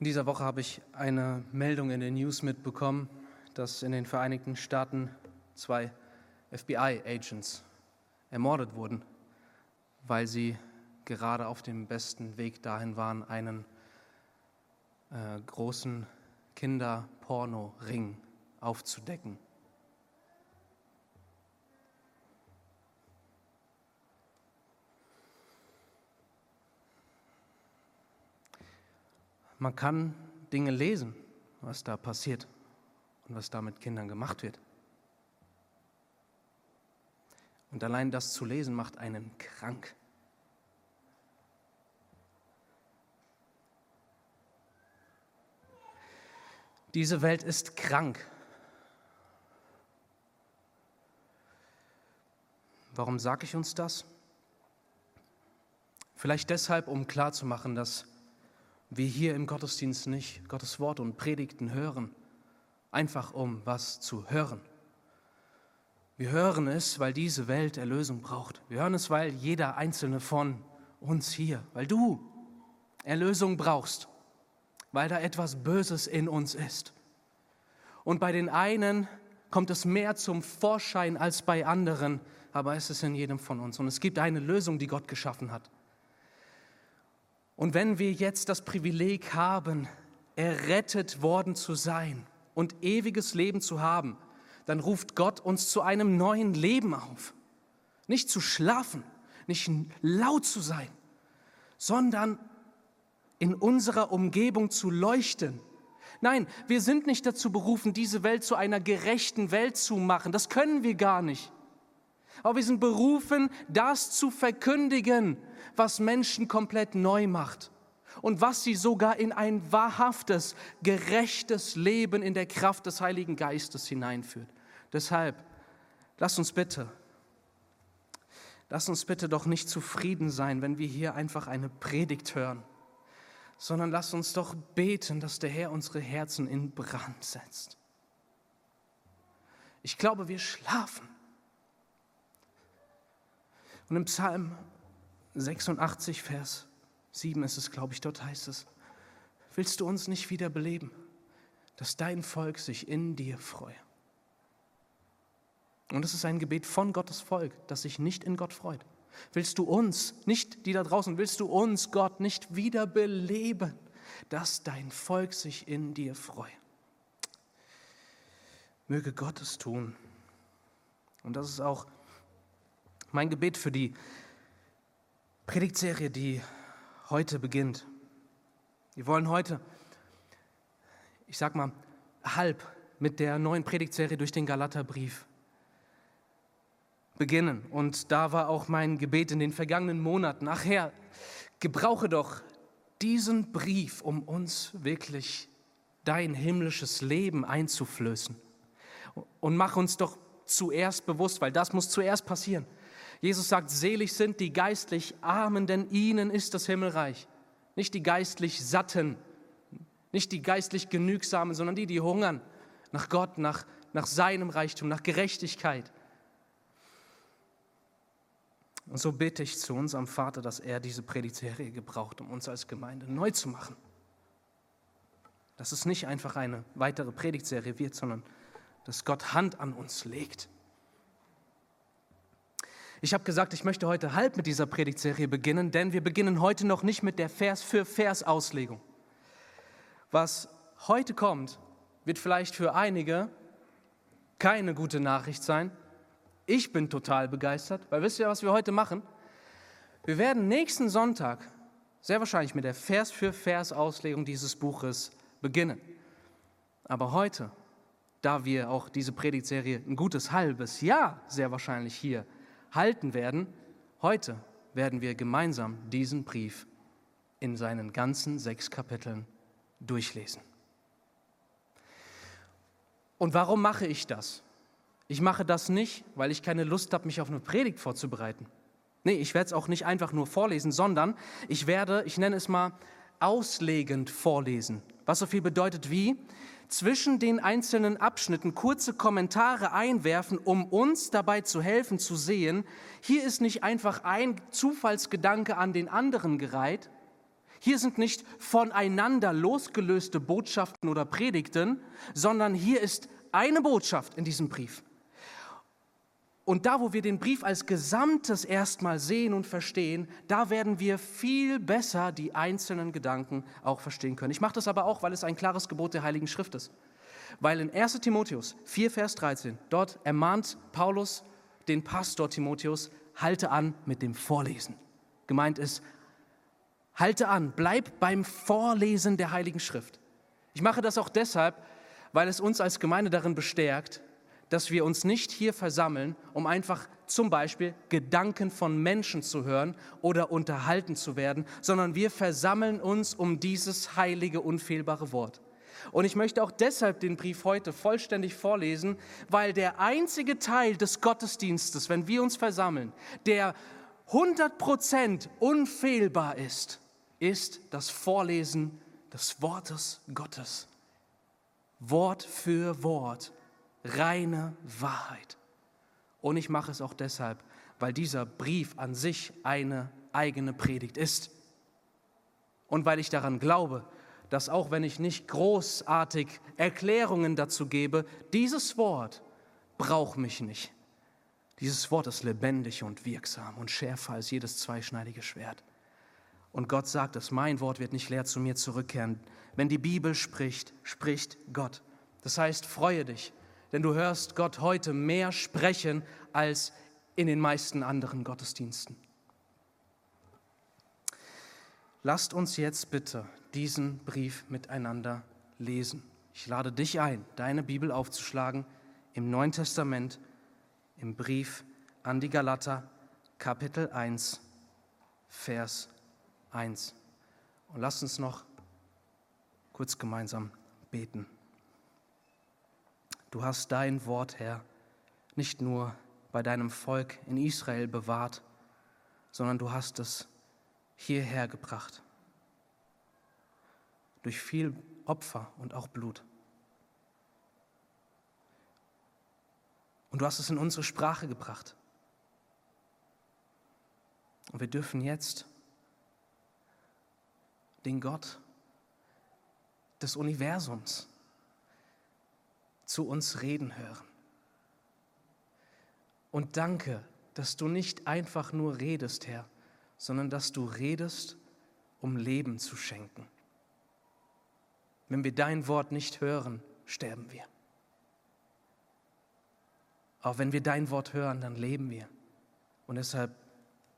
In dieser Woche habe ich eine Meldung in den News mitbekommen, dass in den Vereinigten Staaten zwei FBI-Agents ermordet wurden, weil sie gerade auf dem besten Weg dahin waren, einen äh, großen Kinderporno-Ring aufzudecken. Man kann Dinge lesen, was da passiert und was da mit Kindern gemacht wird. Und allein das zu lesen macht einen krank. Diese Welt ist krank. Warum sage ich uns das? Vielleicht deshalb, um klarzumachen, dass wir hier im Gottesdienst nicht Gottes Wort und Predigten hören, einfach um was zu hören. Wir hören es, weil diese Welt Erlösung braucht. Wir hören es, weil jeder einzelne von uns hier, weil du Erlösung brauchst, weil da etwas Böses in uns ist. Und bei den einen kommt es mehr zum Vorschein als bei anderen, aber es ist in jedem von uns. Und es gibt eine Lösung, die Gott geschaffen hat. Und wenn wir jetzt das Privileg haben, errettet worden zu sein und ewiges Leben zu haben, dann ruft Gott uns zu einem neuen Leben auf. Nicht zu schlafen, nicht laut zu sein, sondern in unserer Umgebung zu leuchten. Nein, wir sind nicht dazu berufen, diese Welt zu einer gerechten Welt zu machen. Das können wir gar nicht. Aber wir sind berufen, das zu verkündigen, was Menschen komplett neu macht und was sie sogar in ein wahrhaftes, gerechtes Leben in der Kraft des Heiligen Geistes hineinführt. Deshalb, lass uns bitte, lass uns bitte doch nicht zufrieden sein, wenn wir hier einfach eine Predigt hören, sondern lass uns doch beten, dass der Herr unsere Herzen in Brand setzt. Ich glaube, wir schlafen. Und im Psalm 86, Vers 7 ist es, glaube ich, dort heißt es, willst du uns nicht wieder beleben, dass dein Volk sich in dir freue? Und es ist ein Gebet von Gottes Volk, das sich nicht in Gott freut. Willst du uns, nicht die da draußen, willst du uns, Gott, nicht wieder beleben, dass dein Volk sich in dir freue? Möge Gott es tun. Und das ist auch mein Gebet für die Predigtserie, die heute beginnt. Wir wollen heute, ich sag mal, halb mit der neuen Predigtserie durch den Galaterbrief beginnen. Und da war auch mein Gebet in den vergangenen Monaten. Ach Herr, gebrauche doch diesen Brief, um uns wirklich dein himmlisches Leben einzuflößen. Und mach uns doch zuerst bewusst, weil das muss zuerst passieren Jesus sagt, selig sind die geistlich Armen, denn ihnen ist das Himmelreich. Nicht die geistlich Satten, nicht die geistlich Genügsamen, sondern die, die hungern nach Gott, nach, nach seinem Reichtum, nach Gerechtigkeit. Und so bete ich zu unserem Vater, dass er diese Predigtserie gebraucht, um uns als Gemeinde neu zu machen. Dass es nicht einfach eine weitere Predigtserie wird, sondern dass Gott Hand an uns legt ich habe gesagt, ich möchte heute halb mit dieser Predigtserie beginnen, denn wir beginnen heute noch nicht mit der Vers für Vers Auslegung. Was heute kommt, wird vielleicht für einige keine gute Nachricht sein. Ich bin total begeistert, weil wisst ihr, was wir heute machen? Wir werden nächsten Sonntag sehr wahrscheinlich mit der Vers für Vers Auslegung dieses Buches beginnen. Aber heute, da wir auch diese Predigtserie ein gutes halbes Jahr sehr wahrscheinlich hier halten werden, heute werden wir gemeinsam diesen Brief in seinen ganzen sechs Kapiteln durchlesen. Und warum mache ich das? Ich mache das nicht, weil ich keine Lust habe, mich auf eine Predigt vorzubereiten. Nee, ich werde es auch nicht einfach nur vorlesen, sondern ich werde, ich nenne es mal, auslegend vorlesen. Was so viel bedeutet wie, zwischen den einzelnen Abschnitten kurze Kommentare einwerfen, um uns dabei zu helfen zu sehen, hier ist nicht einfach ein Zufallsgedanke an den anderen gereiht, Hier sind nicht voneinander losgelöste Botschaften oder Predigten, sondern hier ist eine Botschaft in diesem Brief. Und da, wo wir den Brief als Gesamtes erstmal sehen und verstehen, da werden wir viel besser die einzelnen Gedanken auch verstehen können. Ich mache das aber auch, weil es ein klares Gebot der Heiligen Schrift ist. Weil in 1 Timotheus 4, Vers 13, dort ermahnt Paulus den Pastor Timotheus, halte an mit dem Vorlesen. Gemeint ist, halte an, bleib beim Vorlesen der Heiligen Schrift. Ich mache das auch deshalb, weil es uns als Gemeinde darin bestärkt, dass wir uns nicht hier versammeln, um einfach zum Beispiel Gedanken von Menschen zu hören oder unterhalten zu werden, sondern wir versammeln uns um dieses heilige, unfehlbare Wort. Und ich möchte auch deshalb den Brief heute vollständig vorlesen, weil der einzige Teil des Gottesdienstes, wenn wir uns versammeln, der 100% unfehlbar ist, ist das Vorlesen des Wortes Gottes. Wort für Wort reine Wahrheit. Und ich mache es auch deshalb, weil dieser Brief an sich eine eigene Predigt ist. Und weil ich daran glaube, dass auch wenn ich nicht großartig Erklärungen dazu gebe, dieses Wort braucht mich nicht. Dieses Wort ist lebendig und wirksam und schärfer als jedes zweischneidige Schwert. Und Gott sagt es, mein Wort wird nicht leer zu mir zurückkehren. Wenn die Bibel spricht, spricht Gott. Das heißt, freue dich, denn du hörst Gott heute mehr sprechen als in den meisten anderen Gottesdiensten. Lasst uns jetzt bitte diesen Brief miteinander lesen. Ich lade dich ein, deine Bibel aufzuschlagen im Neuen Testament, im Brief an die Galater, Kapitel 1, Vers 1. Und lasst uns noch kurz gemeinsam beten. Du hast dein Wort, Herr, nicht nur bei deinem Volk in Israel bewahrt, sondern du hast es hierher gebracht. Durch viel Opfer und auch Blut. Und du hast es in unsere Sprache gebracht. Und wir dürfen jetzt den Gott des Universums zu uns reden hören. Und danke, dass du nicht einfach nur redest, Herr, sondern dass du redest, um Leben zu schenken. Wenn wir dein Wort nicht hören, sterben wir. Auch wenn wir dein Wort hören, dann leben wir. Und deshalb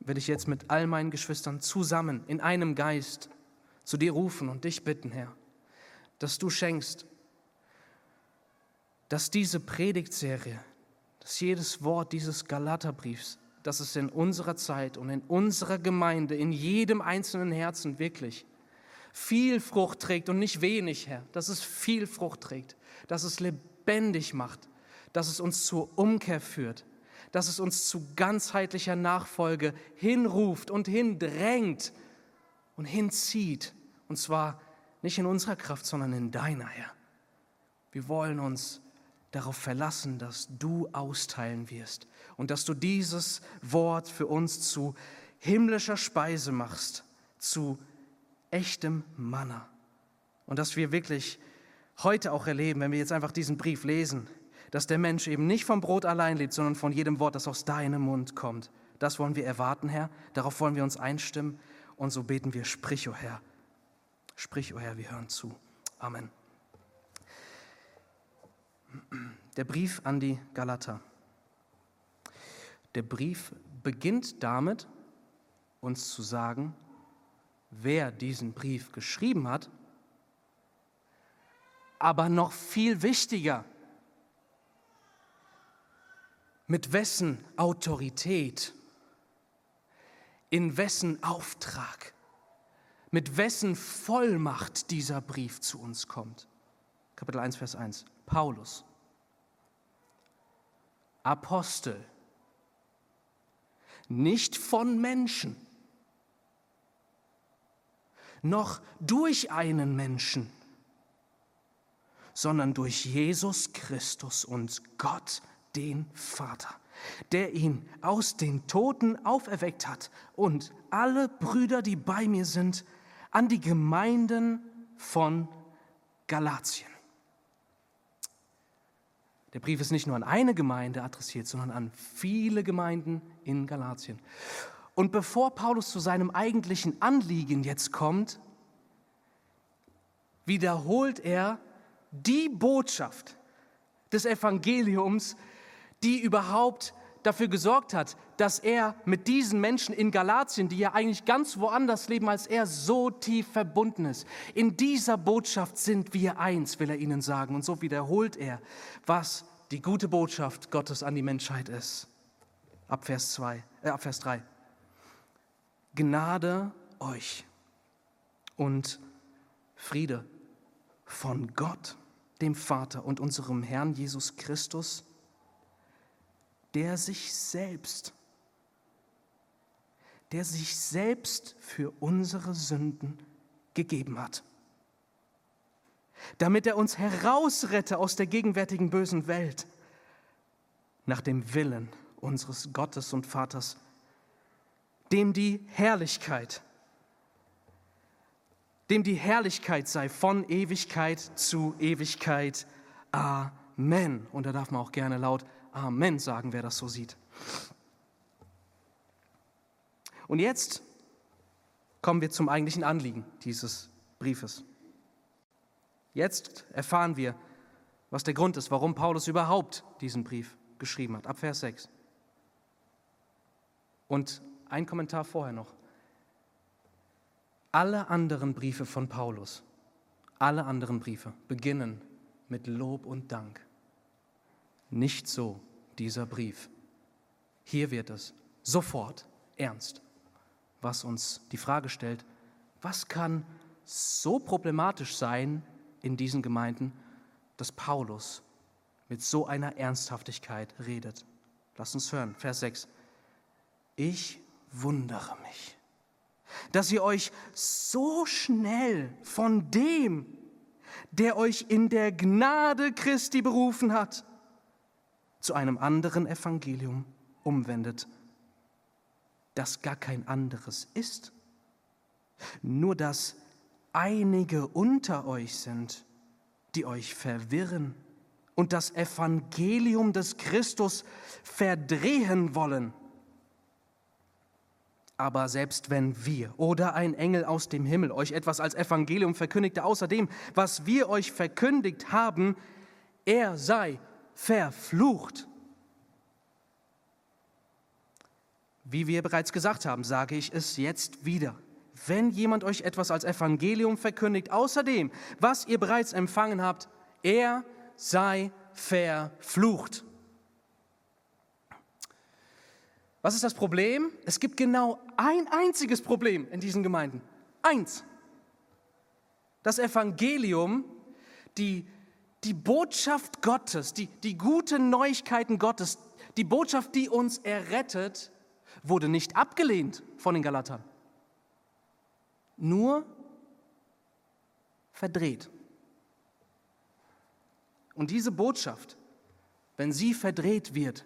will ich jetzt mit all meinen Geschwistern zusammen in einem Geist zu dir rufen und dich bitten, Herr, dass du schenkst, dass diese Predigtserie, dass jedes Wort dieses Galaterbriefs, dass es in unserer Zeit und in unserer Gemeinde, in jedem einzelnen Herzen wirklich viel Frucht trägt und nicht wenig, Herr, dass es viel Frucht trägt, dass es lebendig macht, dass es uns zur Umkehr führt, dass es uns zu ganzheitlicher Nachfolge hinruft und hindrängt und hinzieht. Und zwar nicht in unserer Kraft, sondern in deiner, Herr. Wir wollen uns darauf verlassen, dass du austeilen wirst und dass du dieses Wort für uns zu himmlischer Speise machst, zu echtem Manna. Und dass wir wirklich heute auch erleben, wenn wir jetzt einfach diesen Brief lesen, dass der Mensch eben nicht vom Brot allein lebt, sondern von jedem Wort, das aus deinem Mund kommt. Das wollen wir erwarten, Herr. Darauf wollen wir uns einstimmen. Und so beten wir, sprich, o oh Herr. Sprich, o oh Herr, wir hören zu. Amen. Der Brief an die Galater. Der Brief beginnt damit, uns zu sagen, wer diesen Brief geschrieben hat, aber noch viel wichtiger, mit wessen Autorität, in wessen Auftrag, mit wessen Vollmacht dieser Brief zu uns kommt. Kapitel 1, Vers 1. Paulus, Apostel, nicht von Menschen, noch durch einen Menschen, sondern durch Jesus Christus und Gott, den Vater, der ihn aus den Toten auferweckt hat und alle Brüder, die bei mir sind, an die Gemeinden von Galatien. Der Brief ist nicht nur an eine Gemeinde adressiert, sondern an viele Gemeinden in Galatien. Und bevor Paulus zu seinem eigentlichen Anliegen jetzt kommt, wiederholt er die Botschaft des Evangeliums, die überhaupt dafür gesorgt hat, dass er mit diesen Menschen in Galatien, die ja eigentlich ganz woanders leben als er, so tief verbunden ist. In dieser Botschaft sind wir eins, will er ihnen sagen. Und so wiederholt er, was die gute Botschaft Gottes an die Menschheit ist. Ab Vers, 2, äh, ab Vers 3. Gnade euch und Friede von Gott, dem Vater und unserem Herrn Jesus Christus, der sich selbst, der sich selbst für unsere Sünden gegeben hat, damit er uns herausrette aus der gegenwärtigen bösen Welt, nach dem Willen unseres Gottes und Vaters, dem die Herrlichkeit, dem die Herrlichkeit sei von Ewigkeit zu Ewigkeit. Amen. Und da darf man auch gerne laut Amen sagen, wer das so sieht. Und jetzt kommen wir zum eigentlichen Anliegen dieses Briefes. Jetzt erfahren wir, was der Grund ist, warum Paulus überhaupt diesen Brief geschrieben hat, ab Vers 6. Und ein Kommentar vorher noch. Alle anderen Briefe von Paulus, alle anderen Briefe beginnen mit Lob und Dank. Nicht so dieser Brief. Hier wird es sofort ernst, was uns die Frage stellt, was kann so problematisch sein in diesen Gemeinden, dass Paulus mit so einer Ernsthaftigkeit redet. Lass uns hören, Vers 6. Ich wundere mich, dass ihr euch so schnell von dem, der euch in der Gnade Christi berufen hat, zu einem anderen Evangelium umwendet, das gar kein anderes ist. Nur dass einige unter euch sind, die euch verwirren und das Evangelium des Christus verdrehen wollen. Aber selbst wenn wir oder ein Engel aus dem Himmel euch etwas als Evangelium verkündigte, außer dem, was wir euch verkündigt haben, er sei verflucht. Wie wir bereits gesagt haben, sage ich es jetzt wieder. Wenn jemand euch etwas als Evangelium verkündigt, außer dem, was ihr bereits empfangen habt, er sei verflucht. Was ist das Problem? Es gibt genau ein einziges Problem in diesen Gemeinden. Eins. Das Evangelium, die die Botschaft Gottes, die, die guten Neuigkeiten Gottes, die Botschaft, die uns errettet, wurde nicht abgelehnt von den Galatern, nur verdreht. Und diese Botschaft, wenn sie verdreht wird,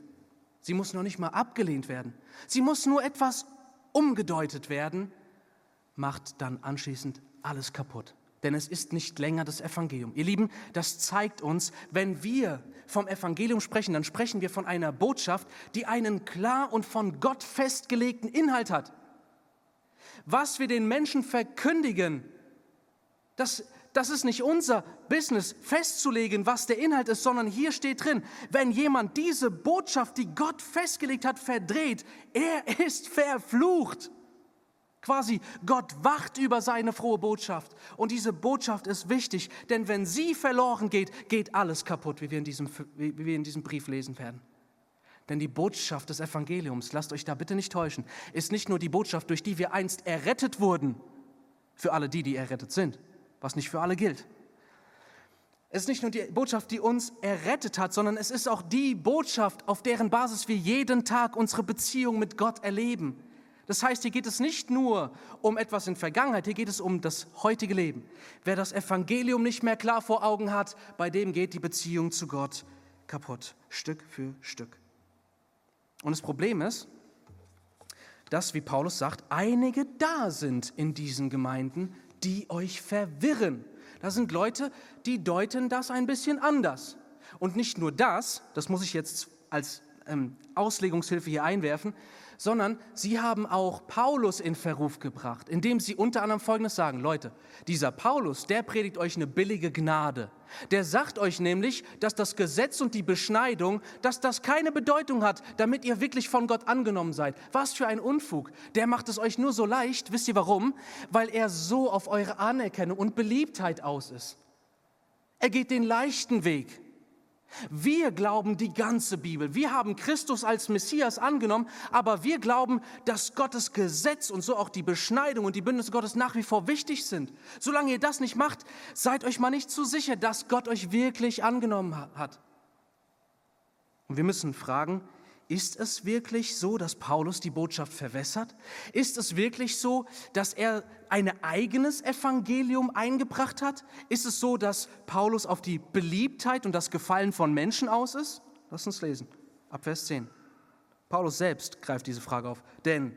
sie muss noch nicht mal abgelehnt werden, sie muss nur etwas umgedeutet werden, macht dann anschließend alles kaputt denn es ist nicht länger das Evangelium. Ihr Lieben, das zeigt uns, wenn wir vom Evangelium sprechen, dann sprechen wir von einer Botschaft, die einen klar und von Gott festgelegten Inhalt hat. Was wir den Menschen verkündigen, das, das ist nicht unser Business festzulegen, was der Inhalt ist, sondern hier steht drin, wenn jemand diese Botschaft, die Gott festgelegt hat, verdreht, er ist verflucht. Quasi, Gott wacht über seine frohe Botschaft. Und diese Botschaft ist wichtig, denn wenn sie verloren geht, geht alles kaputt, wie wir in diesem, wie wir in diesem Brief lesen werden. Denn die Botschaft des Evangeliums, lasst euch da bitte nicht täuschen, ist nicht nur die Botschaft, durch die wir einst errettet wurden, für alle die, die errettet sind, was nicht für alle gilt. Es ist nicht nur die Botschaft, die uns errettet hat, sondern es ist auch die Botschaft, auf deren Basis wir jeden Tag unsere Beziehung mit Gott erleben. Das heißt, hier geht es nicht nur um etwas in Vergangenheit, hier geht es um das heutige Leben. Wer das Evangelium nicht mehr klar vor Augen hat, bei dem geht die Beziehung zu Gott kaputt, Stück für Stück. Und das Problem ist, dass, wie Paulus sagt, einige da sind in diesen Gemeinden, die euch verwirren. Da sind Leute, die deuten das ein bisschen anders. Und nicht nur das, das muss ich jetzt als ähm, Auslegungshilfe hier einwerfen, sondern sie haben auch Paulus in Verruf gebracht, indem sie unter anderem Folgendes sagen, Leute, dieser Paulus, der predigt euch eine billige Gnade. Der sagt euch nämlich, dass das Gesetz und die Beschneidung, dass das keine Bedeutung hat, damit ihr wirklich von Gott angenommen seid. Was für ein Unfug. Der macht es euch nur so leicht. Wisst ihr warum? Weil er so auf eure Anerkennung und Beliebtheit aus ist. Er geht den leichten Weg. Wir glauben die ganze Bibel. Wir haben Christus als Messias angenommen, aber wir glauben, dass Gottes Gesetz und so auch die Beschneidung und die Bündnisse Gottes nach wie vor wichtig sind. Solange ihr das nicht macht, seid euch mal nicht zu sicher, dass Gott euch wirklich angenommen hat. Und wir müssen fragen, ist es wirklich so, dass Paulus die Botschaft verwässert? Ist es wirklich so, dass er ein eigenes Evangelium eingebracht hat? Ist es so, dass Paulus auf die Beliebtheit und das Gefallen von Menschen aus ist? Lass uns lesen, ab Vers 10. Paulus selbst greift diese Frage auf. Denn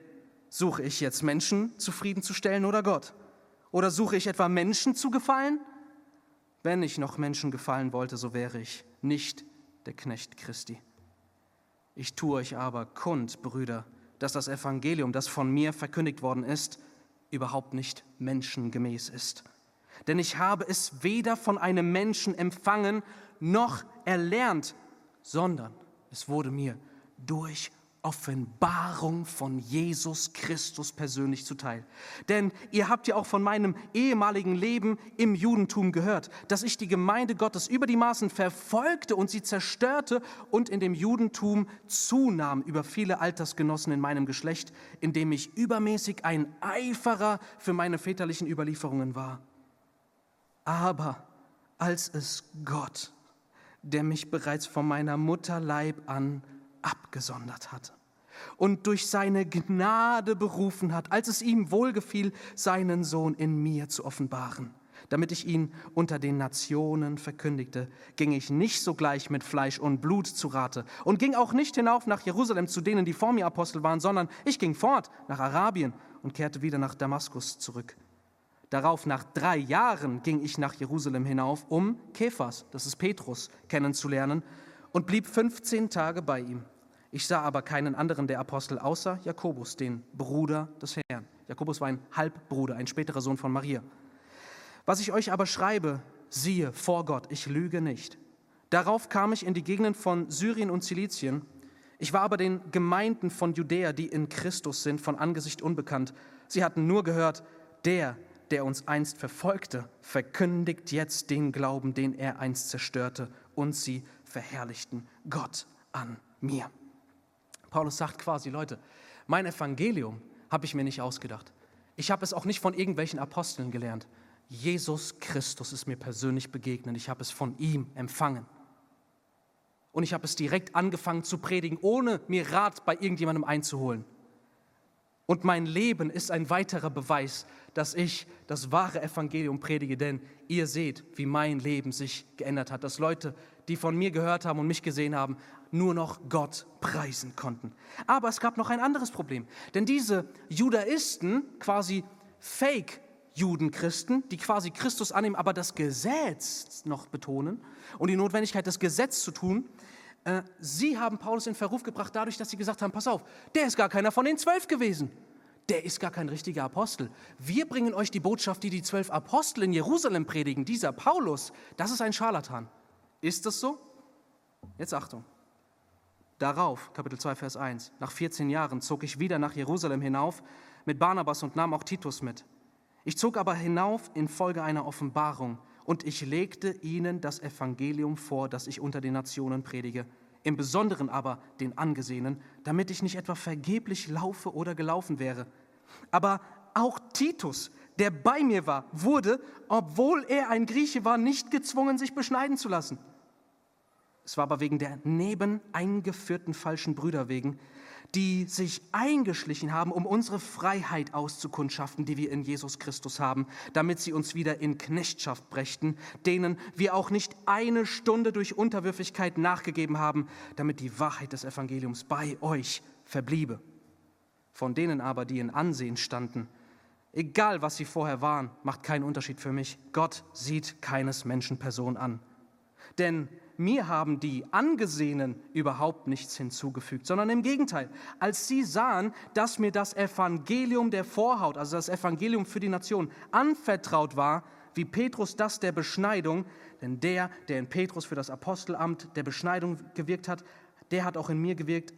suche ich jetzt Menschen zufriedenzustellen oder Gott? Oder suche ich etwa Menschen zu gefallen? Wenn ich noch Menschen gefallen wollte, so wäre ich nicht der Knecht Christi. Ich tue euch aber kund, Brüder, dass das Evangelium, das von mir verkündigt worden ist, überhaupt nicht menschengemäß ist. Denn ich habe es weder von einem Menschen empfangen noch erlernt, sondern es wurde mir durch Offenbarung von Jesus Christus persönlich zuteil. Denn ihr habt ja auch von meinem ehemaligen Leben im Judentum gehört, dass ich die Gemeinde Gottes über die Maßen verfolgte und sie zerstörte und in dem Judentum zunahm über viele Altersgenossen in meinem Geschlecht, indem ich übermäßig ein Eiferer für meine väterlichen Überlieferungen war. Aber als es Gott, der mich bereits von meiner Mutterleib an abgesondert hatte und durch seine Gnade berufen hat, als es ihm wohlgefiel, seinen Sohn in mir zu offenbaren. Damit ich ihn unter den Nationen verkündigte, ging ich nicht sogleich mit Fleisch und Blut zu Rate und ging auch nicht hinauf nach Jerusalem zu denen, die vor mir Apostel waren, sondern ich ging fort nach Arabien und kehrte wieder nach Damaskus zurück. Darauf, nach drei Jahren, ging ich nach Jerusalem hinauf, um Kephas, das ist Petrus, kennenzulernen und blieb 15 Tage bei ihm. Ich sah aber keinen anderen der Apostel außer Jakobus, den Bruder des Herrn. Jakobus war ein Halbbruder, ein späterer Sohn von Maria. Was ich euch aber schreibe, siehe vor Gott, ich lüge nicht. Darauf kam ich in die Gegenden von Syrien und Zilizien. Ich war aber den Gemeinden von Judäa, die in Christus sind, von Angesicht unbekannt. Sie hatten nur gehört, der, der uns einst verfolgte, verkündigt jetzt den Glauben, den er einst zerstörte, und sie verherrlichten Gott an mir. Paulus sagt quasi, Leute, mein Evangelium habe ich mir nicht ausgedacht. Ich habe es auch nicht von irgendwelchen Aposteln gelernt. Jesus Christus ist mir persönlich begegnet. Ich habe es von ihm empfangen. Und ich habe es direkt angefangen zu predigen, ohne mir Rat bei irgendjemandem einzuholen. Und mein Leben ist ein weiterer Beweis, dass ich das wahre Evangelium predige, denn ihr seht, wie mein Leben sich geändert hat, dass Leute, die von mir gehört haben und mich gesehen haben, nur noch Gott preisen konnten. Aber es gab noch ein anderes Problem, denn diese Judaisten, quasi Fake-Judenchristen, die quasi Christus annehmen, aber das Gesetz noch betonen und die Notwendigkeit, das Gesetz zu tun, äh, sie haben Paulus in Verruf gebracht dadurch, dass sie gesagt haben, pass auf, der ist gar keiner von den zwölf gewesen. Der ist gar kein richtiger Apostel. Wir bringen euch die Botschaft, die die zwölf Apostel in Jerusalem predigen. Dieser Paulus, das ist ein Scharlatan. Ist das so? Jetzt Achtung. Darauf, Kapitel 2, Vers 1, nach 14 Jahren zog ich wieder nach Jerusalem hinauf mit Barnabas und nahm auch Titus mit. Ich zog aber hinauf infolge einer Offenbarung und ich legte ihnen das Evangelium vor, das ich unter den Nationen predige, im Besonderen aber den Angesehenen, damit ich nicht etwa vergeblich laufe oder gelaufen wäre. Aber auch Titus, der bei mir war, wurde, obwohl er ein Grieche war, nicht gezwungen, sich beschneiden zu lassen. Es war aber wegen der neben eingeführten falschen Brüder wegen, die sich eingeschlichen haben, um unsere Freiheit auszukundschaften, die wir in Jesus Christus haben, damit sie uns wieder in Knechtschaft brächten, denen wir auch nicht eine Stunde durch Unterwürfigkeit nachgegeben haben, damit die Wahrheit des Evangeliums bei euch verbliebe. Von denen aber, die in Ansehen standen, Egal, was sie vorher waren, macht keinen Unterschied für mich. Gott sieht keines Menschen Person an. Denn mir haben die Angesehenen überhaupt nichts hinzugefügt, sondern im Gegenteil. Als sie sahen, dass mir das Evangelium der Vorhaut, also das Evangelium für die Nation, anvertraut war, wie Petrus das der Beschneidung, denn der, der in Petrus für das Apostelamt der Beschneidung gewirkt hat, der hat auch in mir gewirkt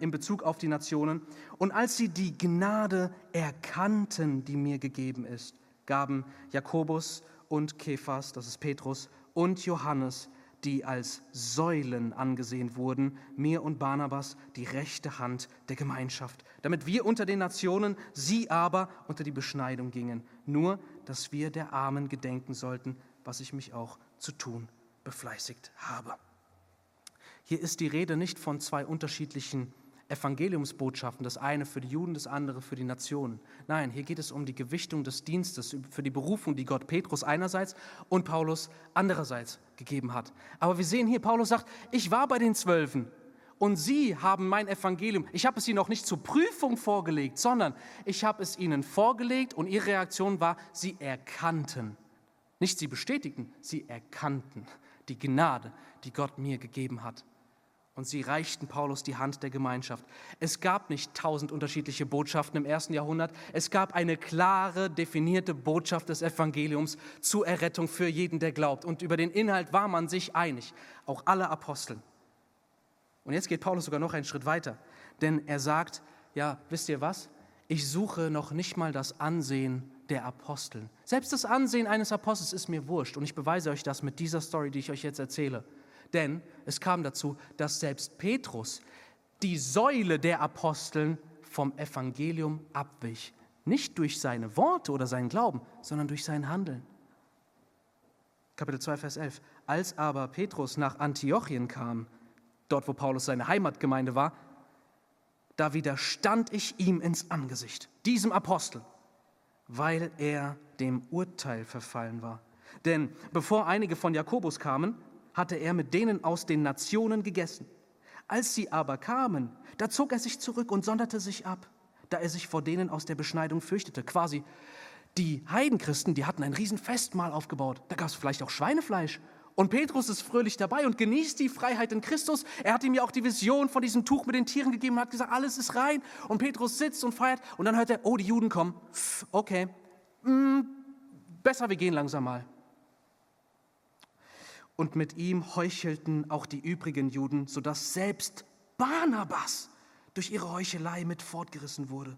in Bezug auf die Nationen. Und als sie die Gnade erkannten, die mir gegeben ist, gaben Jakobus und Kephas, das ist Petrus, und Johannes, die als Säulen angesehen wurden, mir und Barnabas die rechte Hand der Gemeinschaft, damit wir unter den Nationen, sie aber unter die Beschneidung gingen, nur dass wir der Armen gedenken sollten, was ich mich auch zu tun befleißigt habe. Hier ist die Rede nicht von zwei unterschiedlichen Evangeliumsbotschaften, das eine für die Juden, das andere für die Nationen. Nein, hier geht es um die Gewichtung des Dienstes, für die Berufung, die Gott Petrus einerseits und Paulus andererseits gegeben hat. Aber wir sehen hier, Paulus sagt, ich war bei den Zwölfen und sie haben mein Evangelium, ich habe es ihnen noch nicht zur Prüfung vorgelegt, sondern ich habe es ihnen vorgelegt und ihre Reaktion war, sie erkannten. Nicht sie bestätigten, sie erkannten die Gnade, die Gott mir gegeben hat und sie reichten Paulus die Hand der Gemeinschaft. Es gab nicht tausend unterschiedliche Botschaften im ersten Jahrhundert. Es gab eine klare, definierte Botschaft des Evangeliums zur Errettung für jeden, der glaubt. Und über den Inhalt war man sich einig, auch alle Aposteln. Und jetzt geht Paulus sogar noch einen Schritt weiter, denn er sagt, ja, wisst ihr was? Ich suche noch nicht mal das Ansehen der Aposteln. Selbst das Ansehen eines Apostels ist mir wurscht und ich beweise euch das mit dieser Story, die ich euch jetzt erzähle. Denn es kam dazu, dass selbst Petrus, die Säule der Aposteln, vom Evangelium abwich. Nicht durch seine Worte oder seinen Glauben, sondern durch sein Handeln. Kapitel 2, Vers 11. Als aber Petrus nach Antiochien kam, dort wo Paulus seine Heimatgemeinde war, da widerstand ich ihm ins Angesicht, diesem Apostel, weil er dem Urteil verfallen war. Denn bevor einige von Jakobus kamen, hatte er mit denen aus den Nationen gegessen. Als sie aber kamen, da zog er sich zurück und sonderte sich ab, da er sich vor denen aus der Beschneidung fürchtete. Quasi, die Heidenchristen, die hatten ein Riesenfestmahl aufgebaut. Da gab es vielleicht auch Schweinefleisch. Und Petrus ist fröhlich dabei und genießt die Freiheit in Christus. Er hat ihm ja auch die Vision von diesem Tuch mit den Tieren gegeben und hat gesagt, alles ist rein. Und Petrus sitzt und feiert. Und dann hört er, oh, die Juden kommen. Okay, hm, besser, wir gehen langsam mal und mit ihm heuchelten auch die übrigen Juden, sodass selbst Barnabas durch ihre Heuchelei mit fortgerissen wurde.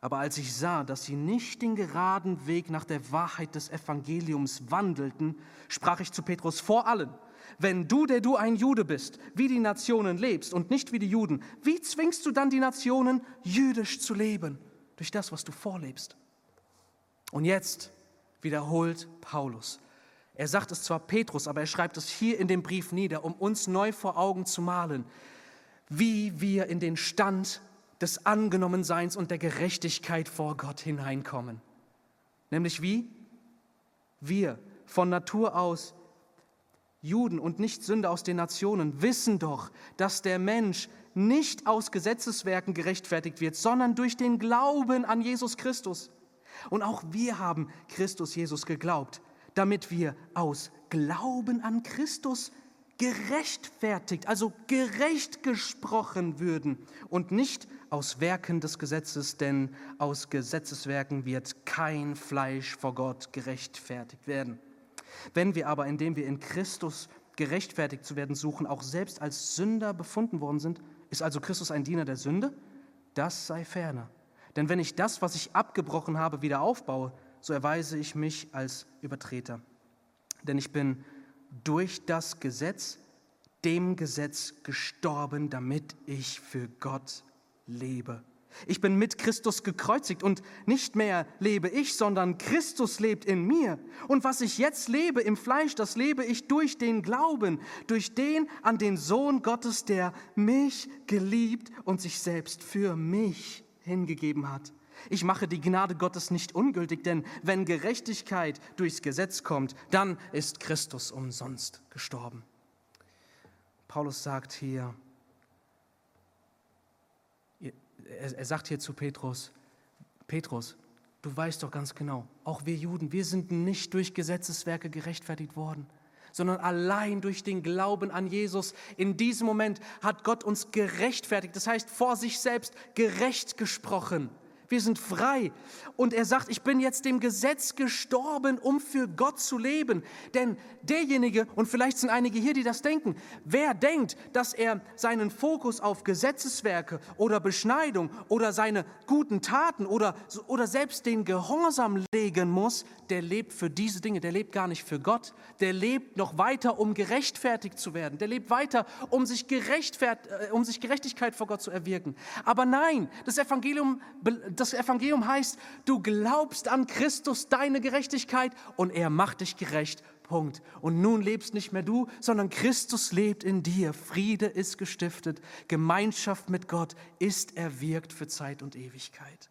Aber als ich sah, dass sie nicht den geraden Weg nach der Wahrheit des Evangeliums wandelten, sprach ich zu Petrus vor allen, wenn du, der du ein Jude bist, wie die Nationen lebst und nicht wie die Juden, wie zwingst du dann die Nationen, jüdisch zu leben, durch das, was du vorlebst? Und jetzt wiederholt Paulus, er sagt es zwar Petrus, aber er schreibt es hier in dem Brief nieder, um uns neu vor Augen zu malen, wie wir in den Stand des Angenommenseins und der Gerechtigkeit vor Gott hineinkommen. Nämlich wie? Wir von Natur aus Juden und nicht Sünder aus den Nationen wissen doch, dass der Mensch nicht aus Gesetzeswerken gerechtfertigt wird, sondern durch den Glauben an Jesus Christus. Und auch wir haben Christus Jesus geglaubt damit wir aus Glauben an Christus gerechtfertigt, also gerecht gesprochen würden und nicht aus Werken des Gesetzes, denn aus Gesetzeswerken wird kein Fleisch vor Gott gerechtfertigt werden. Wenn wir aber, indem wir in Christus gerechtfertigt zu werden suchen, auch selbst als Sünder befunden worden sind, ist also Christus ein Diener der Sünde? Das sei ferner. Denn wenn ich das, was ich abgebrochen habe, wieder aufbaue, so erweise ich mich als Übertreter. Denn ich bin durch das Gesetz, dem Gesetz gestorben, damit ich für Gott lebe. Ich bin mit Christus gekreuzigt und nicht mehr lebe ich, sondern Christus lebt in mir. Und was ich jetzt lebe im Fleisch, das lebe ich durch den Glauben, durch den an den Sohn Gottes, der mich geliebt und sich selbst für mich hingegeben hat. Ich mache die Gnade Gottes nicht ungültig, denn wenn Gerechtigkeit durchs Gesetz kommt, dann ist Christus umsonst gestorben. Paulus sagt hier, er sagt hier zu Petrus, Petrus, du weißt doch ganz genau, auch wir Juden, wir sind nicht durch Gesetzeswerke gerechtfertigt worden, sondern allein durch den Glauben an Jesus. In diesem Moment hat Gott uns gerechtfertigt, das heißt vor sich selbst gerecht gesprochen. Wir sind frei. Und er sagt, ich bin jetzt dem Gesetz gestorben, um für Gott zu leben. Denn derjenige, und vielleicht sind einige hier, die das denken, wer denkt, dass er seinen Fokus auf Gesetzeswerke oder Beschneidung oder seine guten Taten oder, oder selbst den Gehorsam legen muss, der lebt für diese Dinge, der lebt gar nicht für Gott, der lebt noch weiter, um gerechtfertigt zu werden, der lebt weiter, um sich, gerechtfert, äh, um sich Gerechtigkeit vor Gott zu erwirken. Aber nein, das Evangelium, das Evangelium heißt, du glaubst an Christus, deine Gerechtigkeit, und er macht dich gerecht. Punkt. Und nun lebst nicht mehr du, sondern Christus lebt in dir. Friede ist gestiftet. Gemeinschaft mit Gott ist erwirkt für Zeit und Ewigkeit.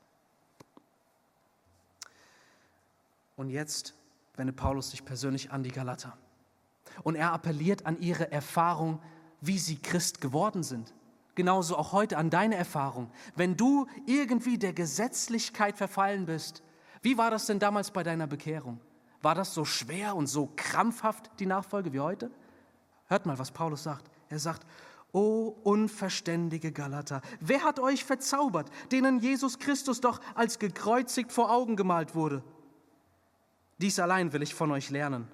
Und jetzt wendet Paulus sich persönlich an die Galater. Und er appelliert an ihre Erfahrung, wie sie Christ geworden sind. Genauso auch heute an deine Erfahrung. Wenn du irgendwie der Gesetzlichkeit verfallen bist, wie war das denn damals bei deiner Bekehrung? War das so schwer und so krampfhaft die Nachfolge wie heute? Hört mal, was Paulus sagt. Er sagt, O unverständige Galater, wer hat euch verzaubert, denen Jesus Christus doch als gekreuzigt vor Augen gemalt wurde? Dies allein will ich von euch lernen.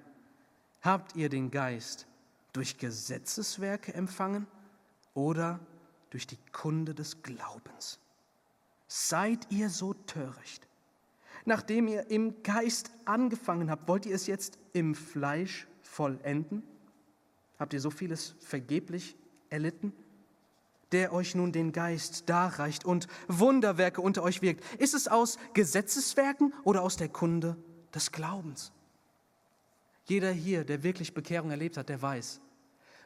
Habt ihr den Geist durch Gesetzeswerke empfangen oder durch die Kunde des Glaubens? Seid ihr so töricht? Nachdem ihr im Geist angefangen habt, wollt ihr es jetzt im Fleisch vollenden? Habt ihr so vieles vergeblich erlitten? Der euch nun den Geist darreicht und Wunderwerke unter euch wirkt. Ist es aus Gesetzeswerken oder aus der Kunde des Glaubens. Jeder hier, der wirklich Bekehrung erlebt hat, der weiß,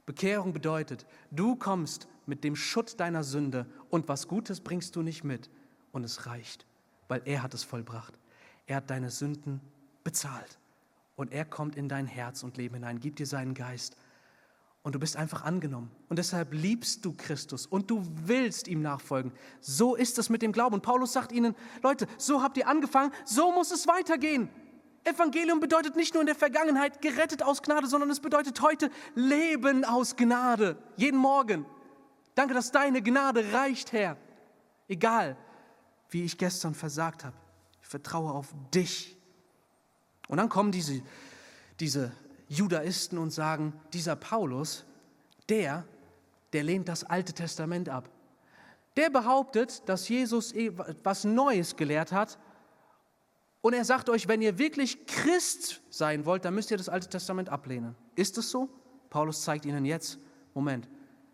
Bekehrung bedeutet, du kommst mit dem Schutt deiner Sünde und was Gutes bringst du nicht mit und es reicht, weil er hat es vollbracht. Er hat deine Sünden bezahlt und er kommt in dein Herz und Leben hinein, gibt dir seinen Geist und du bist einfach angenommen. Und deshalb liebst du Christus und du willst ihm nachfolgen. So ist es mit dem Glauben. Und Paulus sagt ihnen, Leute, so habt ihr angefangen, so muss es weitergehen. Evangelium bedeutet nicht nur in der Vergangenheit gerettet aus Gnade, sondern es bedeutet heute Leben aus Gnade. Jeden Morgen. Danke, dass deine Gnade reicht, Herr. Egal, wie ich gestern versagt habe. Ich vertraue auf dich. Und dann kommen diese, diese Judaisten und sagen, dieser Paulus, der, der lehnt das Alte Testament ab. Der behauptet, dass Jesus eh was Neues gelehrt hat und er sagt euch, wenn ihr wirklich Christ sein wollt, dann müsst ihr das Alte Testament ablehnen. Ist es so? Paulus zeigt ihnen jetzt, Moment,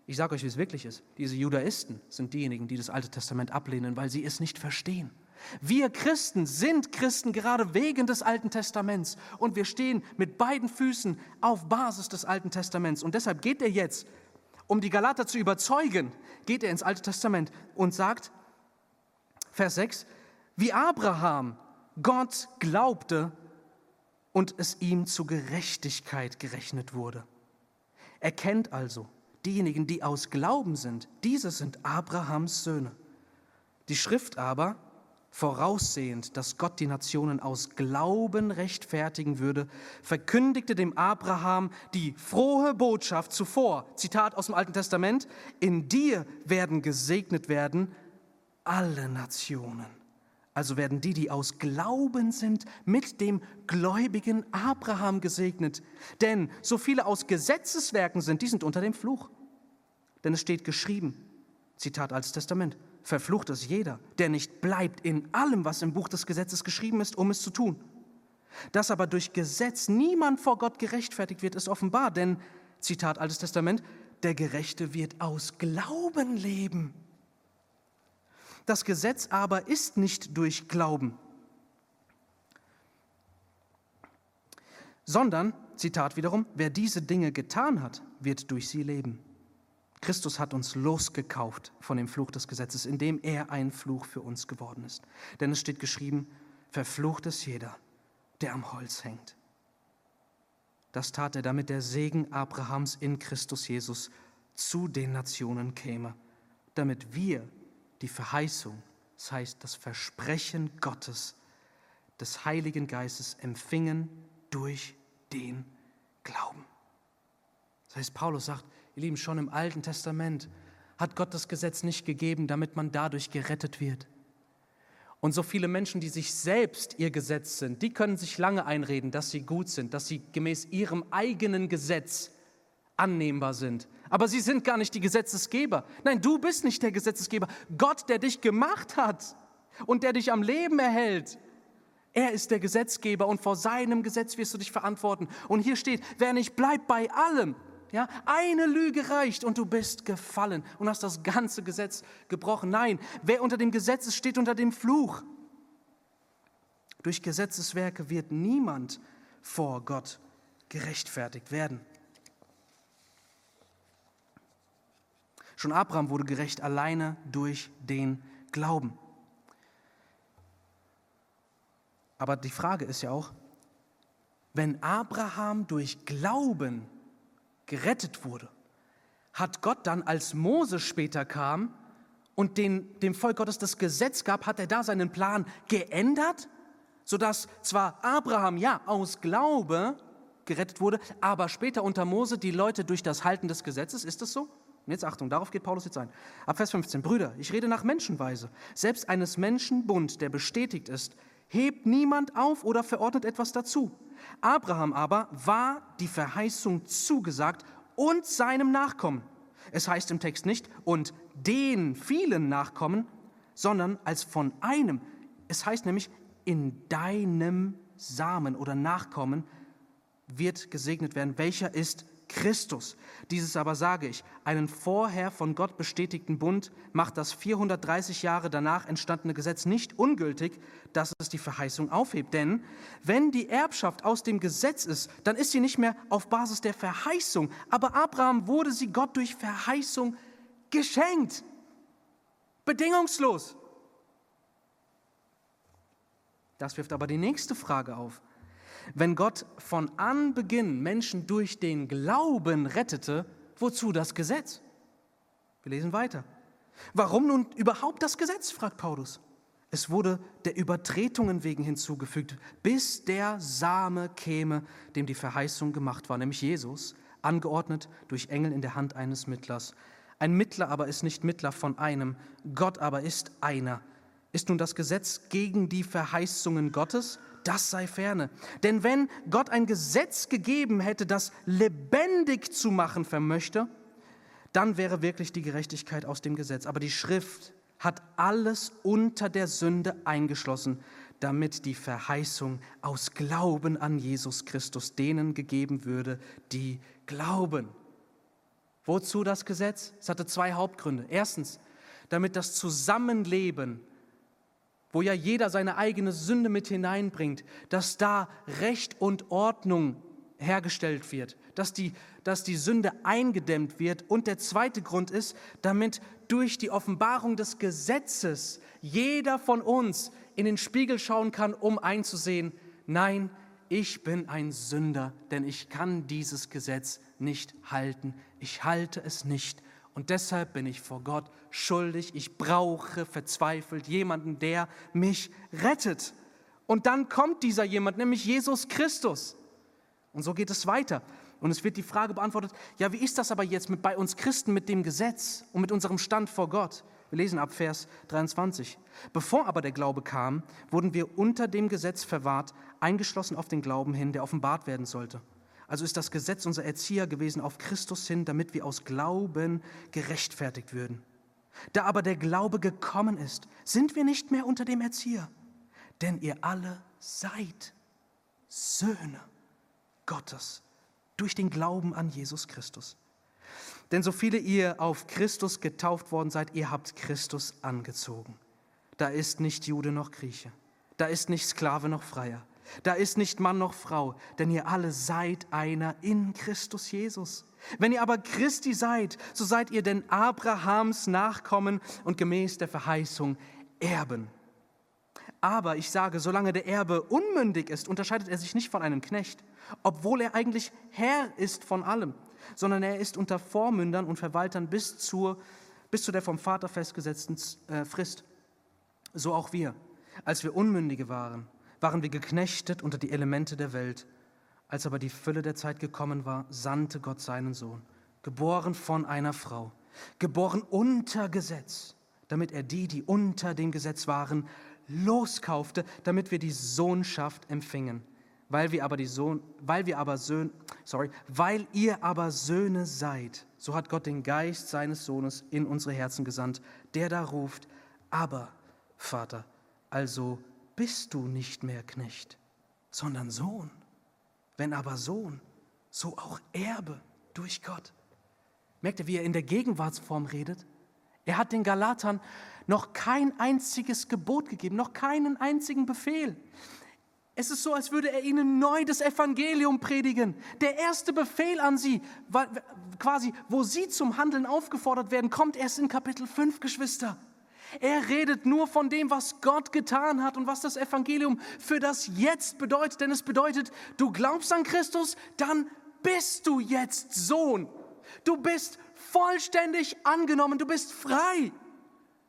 ich sage euch, wie es wirklich ist. Diese Judaisten sind diejenigen, die das Alte Testament ablehnen, weil sie es nicht verstehen. Wir Christen sind Christen gerade wegen des Alten Testaments und wir stehen mit beiden Füßen auf Basis des Alten Testaments. Und deshalb geht er jetzt, um die Galater zu überzeugen, geht er ins Alte Testament und sagt, Vers 6, wie Abraham Gott glaubte und es ihm zu Gerechtigkeit gerechnet wurde. Erkennt also, diejenigen, die aus Glauben sind, diese sind Abrahams Söhne. Die Schrift aber, voraussehend, dass Gott die Nationen aus Glauben rechtfertigen würde, verkündigte dem Abraham die frohe Botschaft zuvor, Zitat aus dem Alten Testament, in dir werden gesegnet werden alle Nationen. Also werden die, die aus Glauben sind, mit dem gläubigen Abraham gesegnet. Denn so viele aus Gesetzeswerken sind, die sind unter dem Fluch. Denn es steht geschrieben, Zitat Altes Testament, verflucht ist jeder, der nicht bleibt in allem, was im Buch des Gesetzes geschrieben ist, um es zu tun. Dass aber durch Gesetz niemand vor Gott gerechtfertigt wird, ist offenbar, denn, Zitat Altes Testament, der Gerechte wird aus Glauben leben. Das Gesetz aber ist nicht durch Glauben, sondern, Zitat wiederum, wer diese Dinge getan hat, wird durch sie leben. Christus hat uns losgekauft von dem Fluch des Gesetzes, indem er ein Fluch für uns geworden ist. Denn es steht geschrieben, verflucht ist jeder, der am Holz hängt. Das tat er, damit der Segen Abrahams in Christus Jesus zu den Nationen käme, damit wir die Verheißung Das heißt, das Versprechen Gottes, des Heiligen Geistes empfingen durch den Glauben. Das heißt, Paulus sagt, ihr Lieben, schon im Alten Testament hat Gott das Gesetz nicht gegeben, damit man dadurch gerettet wird. Und so viele Menschen, die sich selbst ihr Gesetz sind, die können sich lange einreden, dass sie gut sind, dass sie gemäß ihrem eigenen Gesetz annehmbar sind. Aber sie sind gar nicht die Gesetzesgeber. Nein, du bist nicht der Gesetzesgeber. Gott, der dich gemacht hat und der dich am Leben erhält. Er ist der Gesetzgeber und vor seinem Gesetz wirst du dich verantworten. Und hier steht, wer nicht bleibt bei allem, ja, eine Lüge reicht und du bist gefallen und hast das ganze Gesetz gebrochen. Nein, wer unter dem Gesetz ist, steht unter dem Fluch. Durch Gesetzeswerke wird niemand vor Gott gerechtfertigt werden. Schon Abraham wurde gerecht alleine durch den Glauben. Aber die Frage ist ja auch, wenn Abraham durch Glauben gerettet wurde, hat Gott dann, als Mose später kam und den, dem Volk Gottes das Gesetz gab, hat er da seinen Plan geändert, sodass zwar Abraham ja aus Glaube gerettet wurde, aber später unter Mose die Leute durch das Halten des Gesetzes, ist das so? Und jetzt Achtung, darauf geht Paulus jetzt ein. Ab Vers 15. Brüder, ich rede nach Menschenweise. Selbst eines Menschen Bund, der bestätigt ist, hebt niemand auf oder verordnet etwas dazu. Abraham aber war die Verheißung zugesagt und seinem Nachkommen. Es heißt im Text nicht und den vielen Nachkommen, sondern als von einem. Es heißt nämlich in deinem Samen oder Nachkommen wird gesegnet werden, welcher ist Christus. Dieses aber sage ich, einen vorher von Gott bestätigten Bund macht das 430 Jahre danach entstandene Gesetz nicht ungültig, dass es die Verheißung aufhebt. Denn wenn die Erbschaft aus dem Gesetz ist, dann ist sie nicht mehr auf Basis der Verheißung. Aber Abraham wurde sie Gott durch Verheißung geschenkt. Bedingungslos. Das wirft aber die nächste Frage auf. Wenn Gott von Anbeginn Menschen durch den Glauben rettete, wozu das Gesetz? Wir lesen weiter. Warum nun überhaupt das Gesetz? fragt Paulus. Es wurde der Übertretungen wegen hinzugefügt, bis der Same käme, dem die Verheißung gemacht war, nämlich Jesus, angeordnet durch Engel in der Hand eines Mittlers. Ein Mittler aber ist nicht Mittler von einem, Gott aber ist einer. Ist nun das Gesetz gegen die Verheißungen Gottes? Das sei ferne. Denn wenn Gott ein Gesetz gegeben hätte, das lebendig zu machen vermöchte, dann wäre wirklich die Gerechtigkeit aus dem Gesetz. Aber die Schrift hat alles unter der Sünde eingeschlossen, damit die Verheißung aus Glauben an Jesus Christus denen gegeben würde, die glauben. Wozu das Gesetz? Es hatte zwei Hauptgründe. Erstens, damit das Zusammenleben wo ja jeder seine eigene Sünde mit hineinbringt, dass da Recht und Ordnung hergestellt wird, dass die, dass die Sünde eingedämmt wird. Und der zweite Grund ist, damit durch die Offenbarung des Gesetzes jeder von uns in den Spiegel schauen kann, um einzusehen, nein, ich bin ein Sünder, denn ich kann dieses Gesetz nicht halten. Ich halte es nicht und deshalb bin ich vor Gott schuldig. Ich brauche verzweifelt jemanden, der mich rettet. Und dann kommt dieser jemand, nämlich Jesus Christus. Und so geht es weiter. Und es wird die Frage beantwortet, ja, wie ist das aber jetzt mit, bei uns Christen mit dem Gesetz und mit unserem Stand vor Gott? Wir lesen ab Vers 23. Bevor aber der Glaube kam, wurden wir unter dem Gesetz verwahrt, eingeschlossen auf den Glauben hin, der offenbart werden sollte. Also ist das Gesetz unser Erzieher gewesen auf Christus hin, damit wir aus Glauben gerechtfertigt würden. Da aber der Glaube gekommen ist, sind wir nicht mehr unter dem Erzieher, denn ihr alle seid Söhne Gottes durch den Glauben an Jesus Christus. Denn so viele ihr auf Christus getauft worden seid, ihr habt Christus angezogen. Da ist nicht Jude noch Grieche, da ist nicht Sklave noch Freier da ist nicht Mann noch Frau, denn ihr alle seid einer in Christus Jesus. Wenn ihr aber Christi seid, so seid ihr denn Abrahams Nachkommen und gemäß der Verheißung Erben. Aber ich sage, solange der Erbe unmündig ist, unterscheidet er sich nicht von einem Knecht, obwohl er eigentlich Herr ist von allem, sondern er ist unter Vormündern und Verwaltern bis, zur, bis zu der vom Vater festgesetzten äh, Frist. So auch wir, als wir Unmündige waren, waren wir geknechtet unter die Elemente der Welt. Als aber die Fülle der Zeit gekommen war, sandte Gott seinen Sohn, geboren von einer Frau, geboren unter Gesetz, damit er die, die unter dem Gesetz waren, loskaufte, damit wir die Sohnschaft empfingen. Weil wir aber die Sohn, weil wir aber Söhne, sorry, weil ihr aber Söhne seid, so hat Gott den Geist seines Sohnes in unsere Herzen gesandt, der da ruft, aber Vater, also bist du nicht mehr Knecht, sondern Sohn. Wenn aber Sohn, so auch Erbe durch Gott. Merkt ihr, wie er in der Gegenwartsform redet? Er hat den Galatern noch kein einziges Gebot gegeben, noch keinen einzigen Befehl. Es ist so, als würde er ihnen neu das Evangelium predigen. Der erste Befehl an sie, quasi, wo sie zum Handeln aufgefordert werden, kommt erst in Kapitel 5, Geschwister. Er redet nur von dem, was Gott getan hat und was das Evangelium für das Jetzt bedeutet. Denn es bedeutet, du glaubst an Christus, dann bist du jetzt Sohn. Du bist vollständig angenommen, du bist frei.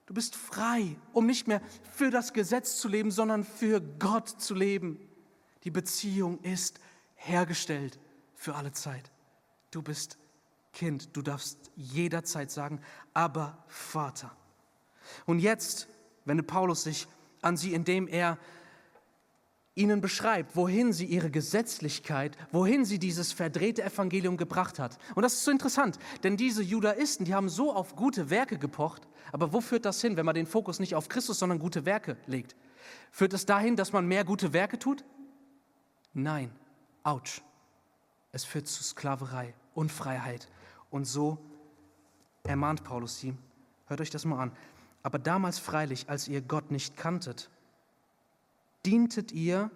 Du bist frei, um nicht mehr für das Gesetz zu leben, sondern für Gott zu leben. Die Beziehung ist hergestellt für alle Zeit. Du bist Kind, du darfst jederzeit sagen, aber Vater. Und jetzt wendet Paulus sich an sie, indem er ihnen beschreibt, wohin sie ihre Gesetzlichkeit, wohin sie dieses verdrehte Evangelium gebracht hat. Und das ist so interessant, denn diese Judaisten, die haben so auf gute Werke gepocht, aber wo führt das hin, wenn man den Fokus nicht auf Christus, sondern gute Werke legt? Führt es dahin, dass man mehr gute Werke tut? Nein, ouch. Es führt zu Sklaverei, Unfreiheit. Und so ermahnt Paulus sie. Hört euch das mal an. Aber damals freilich, als ihr Gott nicht kanntet, dientet ihr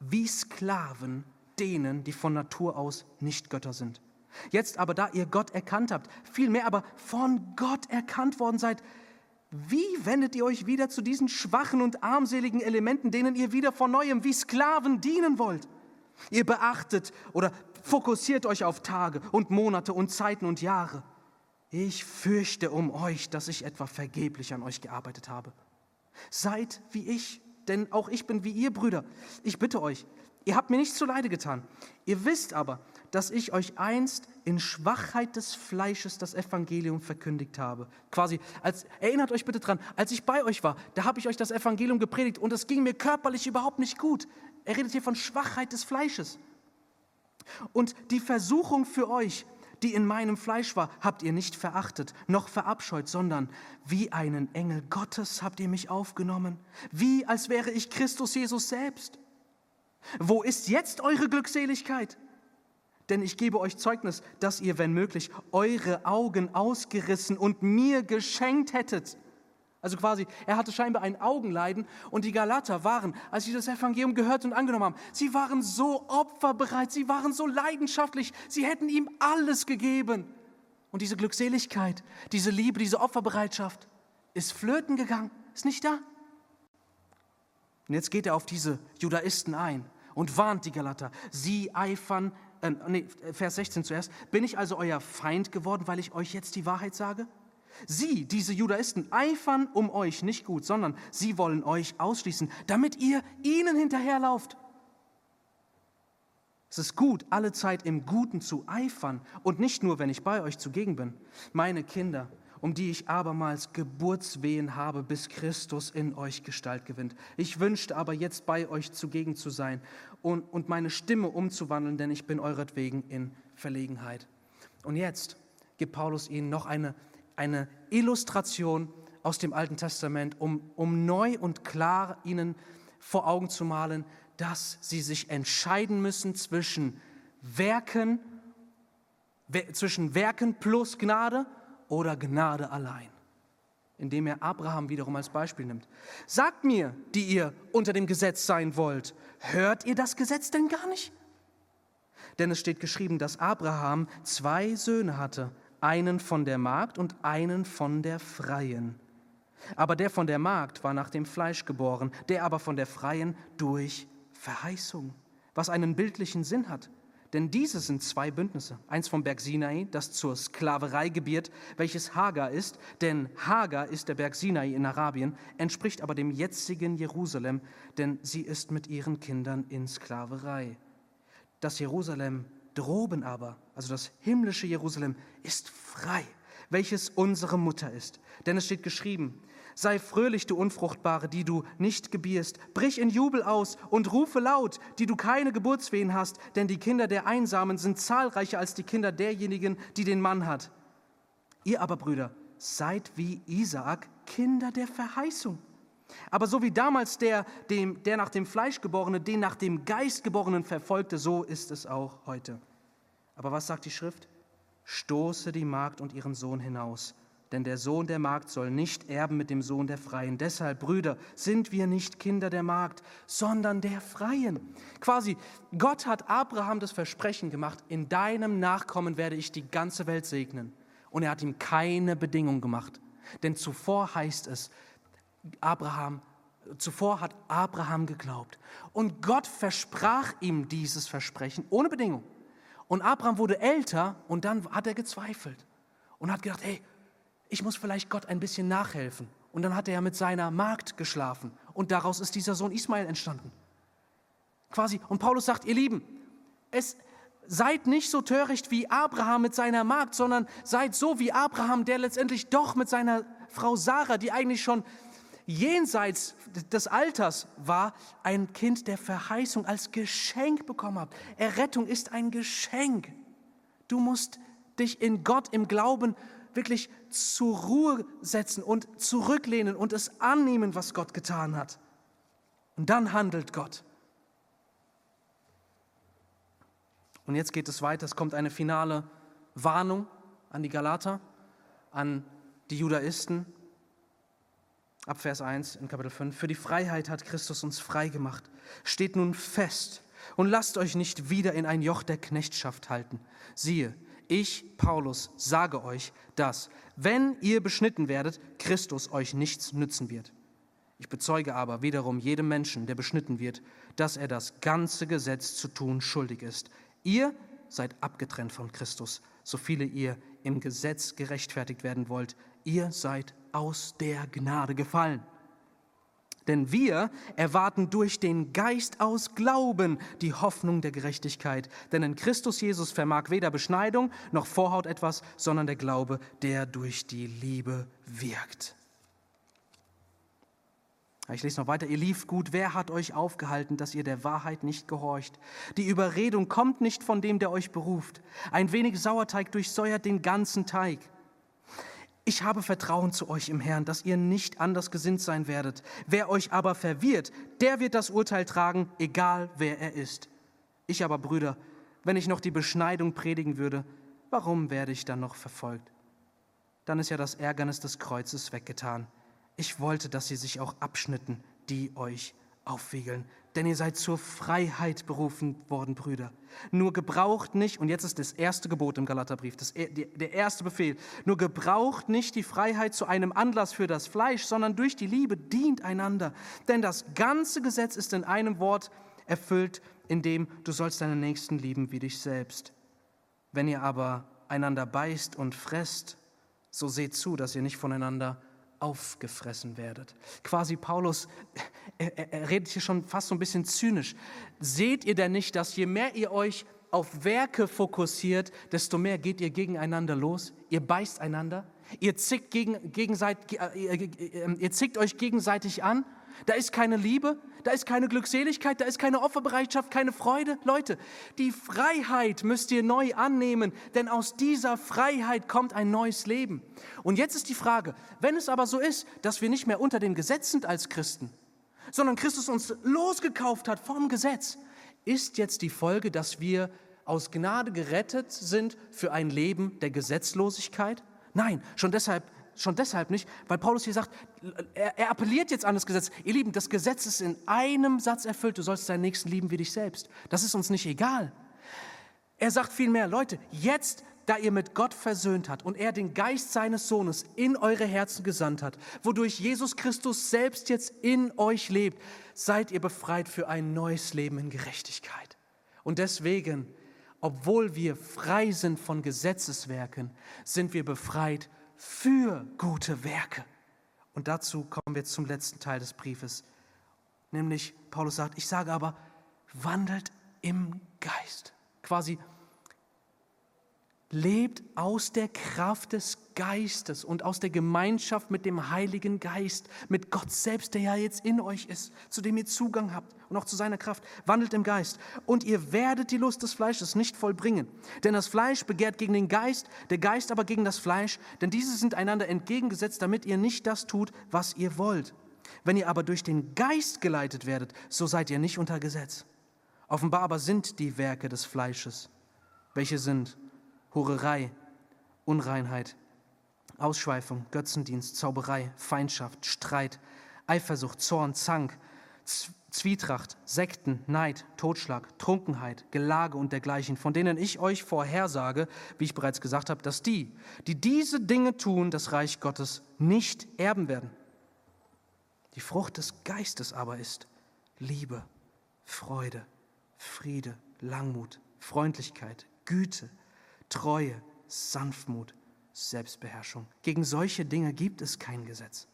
wie Sklaven denen, die von Natur aus nicht Götter sind. Jetzt aber, da ihr Gott erkannt habt, vielmehr aber von Gott erkannt worden seid, wie wendet ihr euch wieder zu diesen schwachen und armseligen Elementen, denen ihr wieder von neuem wie Sklaven dienen wollt? Ihr beachtet oder fokussiert euch auf Tage und Monate und Zeiten und Jahre. Ich fürchte um euch, dass ich etwa vergeblich an euch gearbeitet habe. Seid wie ich, denn auch ich bin wie ihr Brüder. Ich bitte euch, ihr habt mir nichts zuleide getan. Ihr wisst aber, dass ich euch einst in Schwachheit des Fleisches das Evangelium verkündigt habe. Quasi, als, erinnert euch bitte dran, als ich bei euch war, da habe ich euch das Evangelium gepredigt und es ging mir körperlich überhaupt nicht gut. Er redet hier von Schwachheit des Fleisches. Und die Versuchung für euch, die in meinem Fleisch war, habt ihr nicht verachtet, noch verabscheut, sondern wie einen Engel Gottes habt ihr mich aufgenommen, wie als wäre ich Christus Jesus selbst. Wo ist jetzt eure Glückseligkeit? Denn ich gebe euch Zeugnis, dass ihr, wenn möglich, eure Augen ausgerissen und mir geschenkt hättet. Also quasi, er hatte scheinbar ein Augenleiden und die Galater waren, als sie das Evangelium gehört und angenommen haben, sie waren so opferbereit, sie waren so leidenschaftlich, sie hätten ihm alles gegeben. Und diese Glückseligkeit, diese Liebe, diese Opferbereitschaft ist flöten gegangen, ist nicht da. Und jetzt geht er auf diese Judaisten ein und warnt die Galater. Sie eifern, äh, nee, Vers 16 zuerst. Bin ich also euer Feind geworden, weil ich euch jetzt die Wahrheit sage? Sie, diese Judaisten, eifern um euch nicht gut, sondern sie wollen euch ausschließen, damit ihr ihnen hinterherlauft. Es ist gut, alle Zeit im Guten zu eifern und nicht nur, wenn ich bei euch zugegen bin. Meine Kinder, um die ich abermals Geburtswehen habe, bis Christus in euch Gestalt gewinnt. Ich wünschte aber jetzt bei euch zugegen zu sein und, und meine Stimme umzuwandeln, denn ich bin euretwegen in Verlegenheit. Und jetzt gibt Paulus ihnen noch eine eine Illustration aus dem Alten Testament, um, um neu und klar ihnen vor Augen zu malen, dass sie sich entscheiden müssen zwischen Werken, zwischen Werken plus Gnade oder Gnade allein. Indem er Abraham wiederum als Beispiel nimmt. Sagt mir, die ihr unter dem Gesetz sein wollt, hört ihr das Gesetz denn gar nicht? Denn es steht geschrieben, dass Abraham zwei Söhne hatte, einen von der Magd und einen von der Freien. Aber der von der Magd war nach dem Fleisch geboren, der aber von der Freien durch Verheißung, was einen bildlichen Sinn hat. Denn diese sind zwei Bündnisse. Eins vom Berg Sinai, das zur Sklaverei gebiert, welches Hagar ist. Denn Hagar ist der Berg Sinai in Arabien, entspricht aber dem jetzigen Jerusalem, denn sie ist mit ihren Kindern in Sklaverei. Das Jerusalem droben aber, also das himmlische Jerusalem, ist frei, welches unsere Mutter ist. Denn es steht geschrieben, Sei fröhlich, du Unfruchtbare, die du nicht gebierst. Brich in Jubel aus und rufe laut, die du keine Geburtswehen hast, denn die Kinder der Einsamen sind zahlreicher als die Kinder derjenigen, die den Mann hat. Ihr aber, Brüder, seid wie Isaak, Kinder der Verheißung. Aber so wie damals der, dem, der nach dem Fleisch geborene, den nach dem Geist geborenen verfolgte, so ist es auch heute. Aber was sagt die Schrift? Stoße die Magd und ihren Sohn hinaus denn der Sohn der Magd soll nicht erben mit dem Sohn der Freien. Deshalb, Brüder, sind wir nicht Kinder der Magd, sondern der Freien. Quasi, Gott hat Abraham das Versprechen gemacht, in deinem Nachkommen werde ich die ganze Welt segnen. Und er hat ihm keine Bedingung gemacht. Denn zuvor heißt es, Abraham, zuvor hat Abraham geglaubt. Und Gott versprach ihm dieses Versprechen ohne Bedingung. Und Abraham wurde älter und dann hat er gezweifelt und hat gedacht, hey, ich muss vielleicht Gott ein bisschen nachhelfen. Und dann hat er mit seiner Magd geschlafen. Und daraus ist dieser Sohn Ismael entstanden. Quasi. Und Paulus sagt, ihr Lieben, es, seid nicht so töricht wie Abraham mit seiner Magd, sondern seid so wie Abraham, der letztendlich doch mit seiner Frau Sarah, die eigentlich schon jenseits des Alters war, ein Kind der Verheißung als Geschenk bekommen habt. Errettung ist ein Geschenk. Du musst dich in Gott im Glauben wirklich zur Ruhe setzen und zurücklehnen und es annehmen, was Gott getan hat. Und dann handelt Gott. Und jetzt geht es weiter. Es kommt eine finale Warnung an die Galater, an die Judaisten. Ab Vers 1 in Kapitel 5. Für die Freiheit hat Christus uns frei gemacht. Steht nun fest und lasst euch nicht wieder in ein Joch der Knechtschaft halten. Siehe, ich, Paulus, sage euch, dass, wenn ihr beschnitten werdet, Christus euch nichts nützen wird. Ich bezeuge aber wiederum jedem Menschen, der beschnitten wird, dass er das ganze Gesetz zu tun schuldig ist. Ihr seid abgetrennt von Christus, so viele ihr im Gesetz gerechtfertigt werden wollt. Ihr seid aus der Gnade gefallen. Denn wir erwarten durch den Geist aus Glauben die Hoffnung der Gerechtigkeit. Denn in Christus Jesus vermag weder Beschneidung noch Vorhaut etwas, sondern der Glaube, der durch die Liebe wirkt. Ich lese noch weiter. Ihr lief gut. Wer hat euch aufgehalten, dass ihr der Wahrheit nicht gehorcht? Die Überredung kommt nicht von dem, der euch beruft. Ein wenig Sauerteig durchsäuert den ganzen Teig. Ich habe Vertrauen zu euch im Herrn, dass ihr nicht anders gesinnt sein werdet. Wer euch aber verwirrt, der wird das Urteil tragen, egal wer er ist. Ich aber, Brüder, wenn ich noch die Beschneidung predigen würde, warum werde ich dann noch verfolgt? Dann ist ja das Ärgernis des Kreuzes weggetan. Ich wollte, dass sie sich auch abschnitten, die euch aufwiegeln. Denn ihr seid zur Freiheit berufen worden, Brüder. Nur gebraucht nicht, und jetzt ist das erste Gebot im Galaterbrief, das, der erste Befehl, nur gebraucht nicht die Freiheit zu einem Anlass für das Fleisch, sondern durch die Liebe dient einander. Denn das ganze Gesetz ist in einem Wort erfüllt, in dem du sollst deinen Nächsten lieben wie dich selbst. Wenn ihr aber einander beißt und fresst, so seht zu, dass ihr nicht voneinander aufgefressen werdet. Quasi Paulus, er, er, redet hier schon fast so ein bisschen zynisch. Seht ihr denn nicht, dass je mehr ihr euch auf Werke fokussiert, desto mehr geht ihr gegeneinander los? Ihr beißt einander? Ihr zickt, gegen, gegenseitig, äh, ihr zickt euch gegenseitig an? Da ist keine Liebe, da ist keine Glückseligkeit, da ist keine Opferbereitschaft, keine Freude. Leute, die Freiheit müsst ihr neu annehmen, denn aus dieser Freiheit kommt ein neues Leben. Und jetzt ist die Frage, wenn es aber so ist, dass wir nicht mehr unter dem Gesetz sind als Christen, sondern Christus uns losgekauft hat vom Gesetz, ist jetzt die Folge, dass wir aus Gnade gerettet sind für ein Leben der Gesetzlosigkeit? Nein, schon deshalb Schon deshalb nicht, weil Paulus hier sagt, er, er, appelliert jetzt an das Gesetz. Ihr Lieben, das Gesetz ist in einem Satz erfüllt, du sollst deinen Nächsten lieben wie dich selbst. Das ist uns nicht egal. Er sagt vielmehr, Leute, jetzt, da ihr mit Gott versöhnt habt und er den Geist seines Sohnes in eure Herzen gesandt hat, wodurch Jesus Christus selbst jetzt in euch lebt, seid ihr befreit für ein neues Leben in Gerechtigkeit. Und deswegen obwohl wir frei sind von Gesetzeswerken, sind wir befreit für gute Werke. Und dazu kommen wir zum letzten Teil des Briefes, nämlich Paulus sagt, ich sage aber, wandelt im Geist. Quasi lebt aus der Kraft des Geistes und aus der Gemeinschaft mit dem Heiligen Geist, mit Gott selbst, der ja jetzt in euch ist, zu dem ihr Zugang habt und auch zu seiner Kraft. Wandelt im Geist und ihr werdet die Lust des Fleisches nicht vollbringen. Denn das Fleisch begehrt gegen den Geist, der Geist aber gegen das Fleisch, denn diese sind einander entgegengesetzt, damit ihr nicht das tut, was ihr wollt. Wenn ihr aber durch den Geist geleitet werdet, so seid ihr nicht unter Gesetz. Offenbar aber sind die Werke des Fleisches, welche sind Hurerei, Unreinheit, Ausschweifung, Götzendienst, Zauberei, Feindschaft, Streit, Eifersucht, Zorn, Zank, Zwietracht, Sekten, Neid, Totschlag, Trunkenheit, Gelage und dergleichen, von denen ich euch vorhersage, wie ich bereits gesagt habe, dass die, die diese Dinge tun, das Reich Gottes nicht erben werden. Die Frucht des Geistes aber ist Liebe, Freude, Friede, Langmut, Freundlichkeit, Güte, Treue, Sanftmut, Selbstbeherrschung. Gegen solche Dinge gibt es kein Gesetz.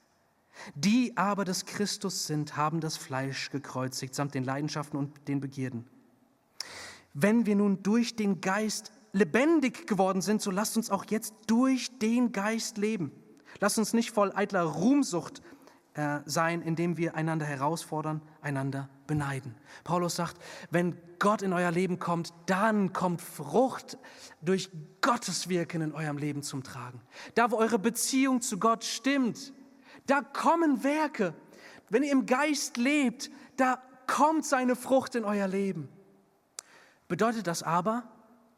Die aber des Christus sind, haben das Fleisch gekreuzigt, samt den Leidenschaften und den Begierden. Wenn wir nun durch den Geist lebendig geworden sind, so lasst uns auch jetzt durch den Geist leben. Lasst uns nicht voll eitler Ruhmsucht äh, sein, indem wir einander herausfordern, einander beneiden. Paulus sagt, wenn Gott in euer Leben kommt, dann kommt Frucht durch Gottes Wirken in eurem Leben zum Tragen. Da, wo eure Beziehung zu Gott stimmt, da kommen Werke. Wenn ihr im Geist lebt, da kommt seine Frucht in euer Leben. Bedeutet das aber,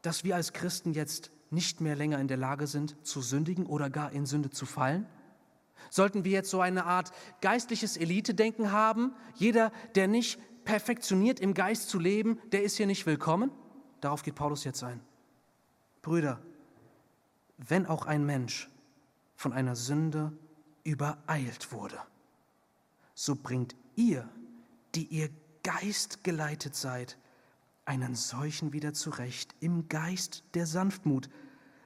dass wir als Christen jetzt nicht mehr länger in der Lage sind, zu sündigen oder gar in Sünde zu fallen? Sollten wir jetzt so eine Art geistliches Elite-Denken haben? Jeder, der nicht perfektioniert im Geist zu leben, der ist hier nicht willkommen? Darauf geht Paulus jetzt ein. Brüder, wenn auch ein Mensch von einer Sünde übereilt wurde, so bringt ihr, die ihr Geist geleitet seid, einen solchen wieder zurecht im Geist der Sanftmut,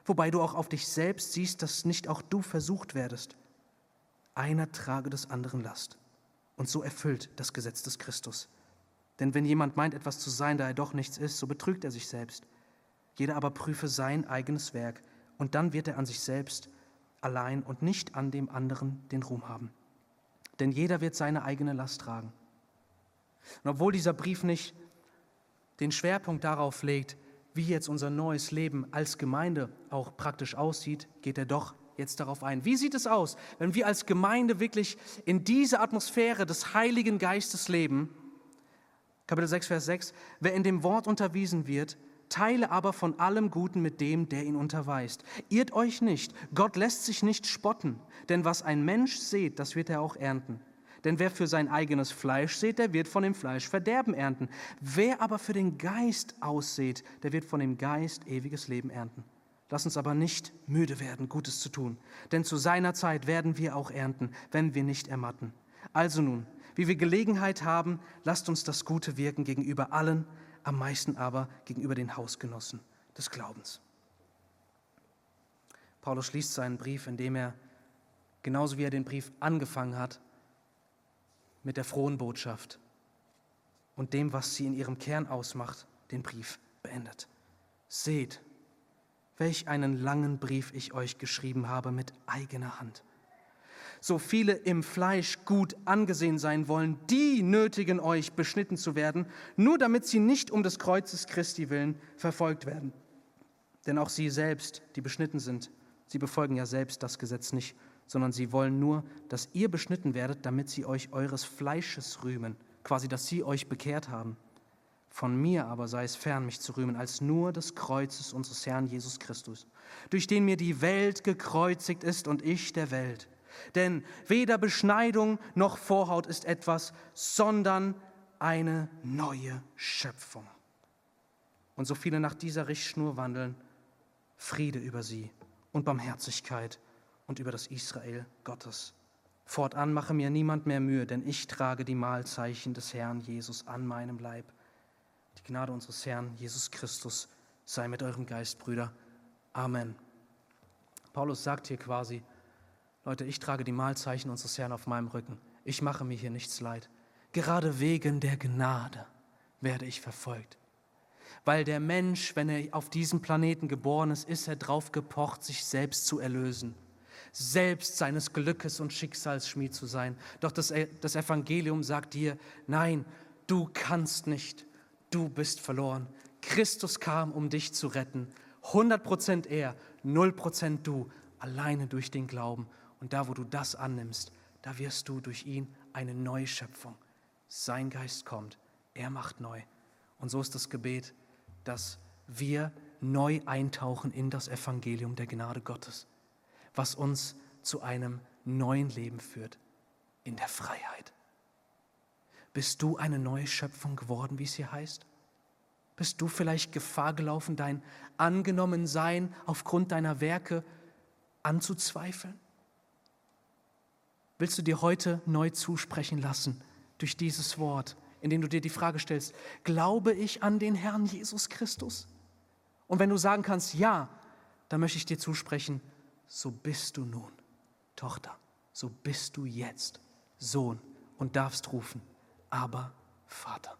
wobei du auch auf dich selbst siehst, dass nicht auch du versucht werdest. Einer trage des anderen Last. Und so erfüllt das Gesetz des Christus. Denn wenn jemand meint, etwas zu sein, da er doch nichts ist, so betrügt er sich selbst. Jeder aber prüfe sein eigenes Werk, und dann wird er an sich selbst allein und nicht an dem anderen den Ruhm haben. Denn jeder wird seine eigene Last tragen. Und obwohl dieser Brief nicht den Schwerpunkt darauf legt, wie jetzt unser neues Leben als Gemeinde auch praktisch aussieht, geht er doch jetzt darauf ein. Wie sieht es aus, wenn wir als Gemeinde wirklich in dieser Atmosphäre des Heiligen Geistes leben? Kapitel 6, Vers 6. Wer in dem Wort unterwiesen wird, teile aber von allem Guten mit dem, der ihn unterweist. Irrt euch nicht, Gott lässt sich nicht spotten, denn was ein Mensch sät, das wird er auch ernten. Denn wer für sein eigenes Fleisch sät, der wird von dem Fleisch Verderben ernten. Wer aber für den Geist aussät, der wird von dem Geist ewiges Leben ernten. Lass uns aber nicht müde werden, Gutes zu tun, denn zu seiner Zeit werden wir auch ernten, wenn wir nicht ermatten. Also nun, wie wir Gelegenheit haben, lasst uns das Gute wirken gegenüber allen, am meisten aber gegenüber den Hausgenossen des Glaubens. Paulus schließt seinen Brief, indem er, genauso wie er den Brief angefangen hat, mit der frohen Botschaft und dem, was sie in ihrem Kern ausmacht, den Brief beendet. Seht, welch einen langen Brief ich euch geschrieben habe mit eigener Hand. So viele im Fleisch gut angesehen sein wollen, die nötigen euch, beschnitten zu werden, nur damit sie nicht um des Kreuzes Christi willen verfolgt werden. Denn auch sie selbst, die beschnitten sind, sie befolgen ja selbst das Gesetz nicht, sondern sie wollen nur, dass ihr beschnitten werdet, damit sie euch eures Fleisches rühmen, quasi, dass sie euch bekehrt haben. Von mir aber sei es fern, mich zu rühmen, als nur des Kreuzes unseres Herrn Jesus Christus, durch den mir die Welt gekreuzigt ist und ich der Welt. Denn weder Beschneidung noch Vorhaut ist etwas, sondern eine neue Schöpfung. Und so viele nach dieser Richtschnur wandeln, Friede über sie und Barmherzigkeit und über das Israel Gottes. Fortan mache mir niemand mehr Mühe, denn ich trage die Mahlzeichen des Herrn Jesus an meinem Leib. Die Gnade unseres Herrn Jesus Christus sei mit eurem Geist, Brüder. Amen. Paulus sagt hier quasi, Leute, ich trage die Mahlzeichen unseres Herrn auf meinem Rücken. Ich mache mir hier nichts leid. Gerade wegen der Gnade werde ich verfolgt. Weil der Mensch, wenn er auf diesem Planeten geboren ist, ist er drauf gepocht, sich selbst zu erlösen, selbst seines Glückes und Schicksals Schmied zu sein. Doch das, e, das Evangelium sagt dir, nein, du kannst nicht, du bist verloren. Christus kam, um dich zu retten. 100% er, 0% du, alleine durch den Glauben. Und da, wo du das annimmst, da wirst du durch ihn eine neue Schöpfung. Sein Geist kommt, er macht neu. Und so ist das Gebet, dass wir neu eintauchen in das Evangelium der Gnade Gottes, was uns zu einem neuen Leben führt, in der Freiheit. Bist du eine neue Schöpfung geworden, wie es hier heißt? Bist du vielleicht Gefahr gelaufen, dein Angenommensein aufgrund deiner Werke anzuzweifeln? Willst du dir heute neu zusprechen lassen durch dieses Wort, indem du dir die Frage stellst, glaube ich an den Herrn Jesus Christus? Und wenn du sagen kannst, ja, dann möchte ich dir zusprechen, so bist du nun, Tochter, so bist du jetzt Sohn und darfst rufen, aber Vater.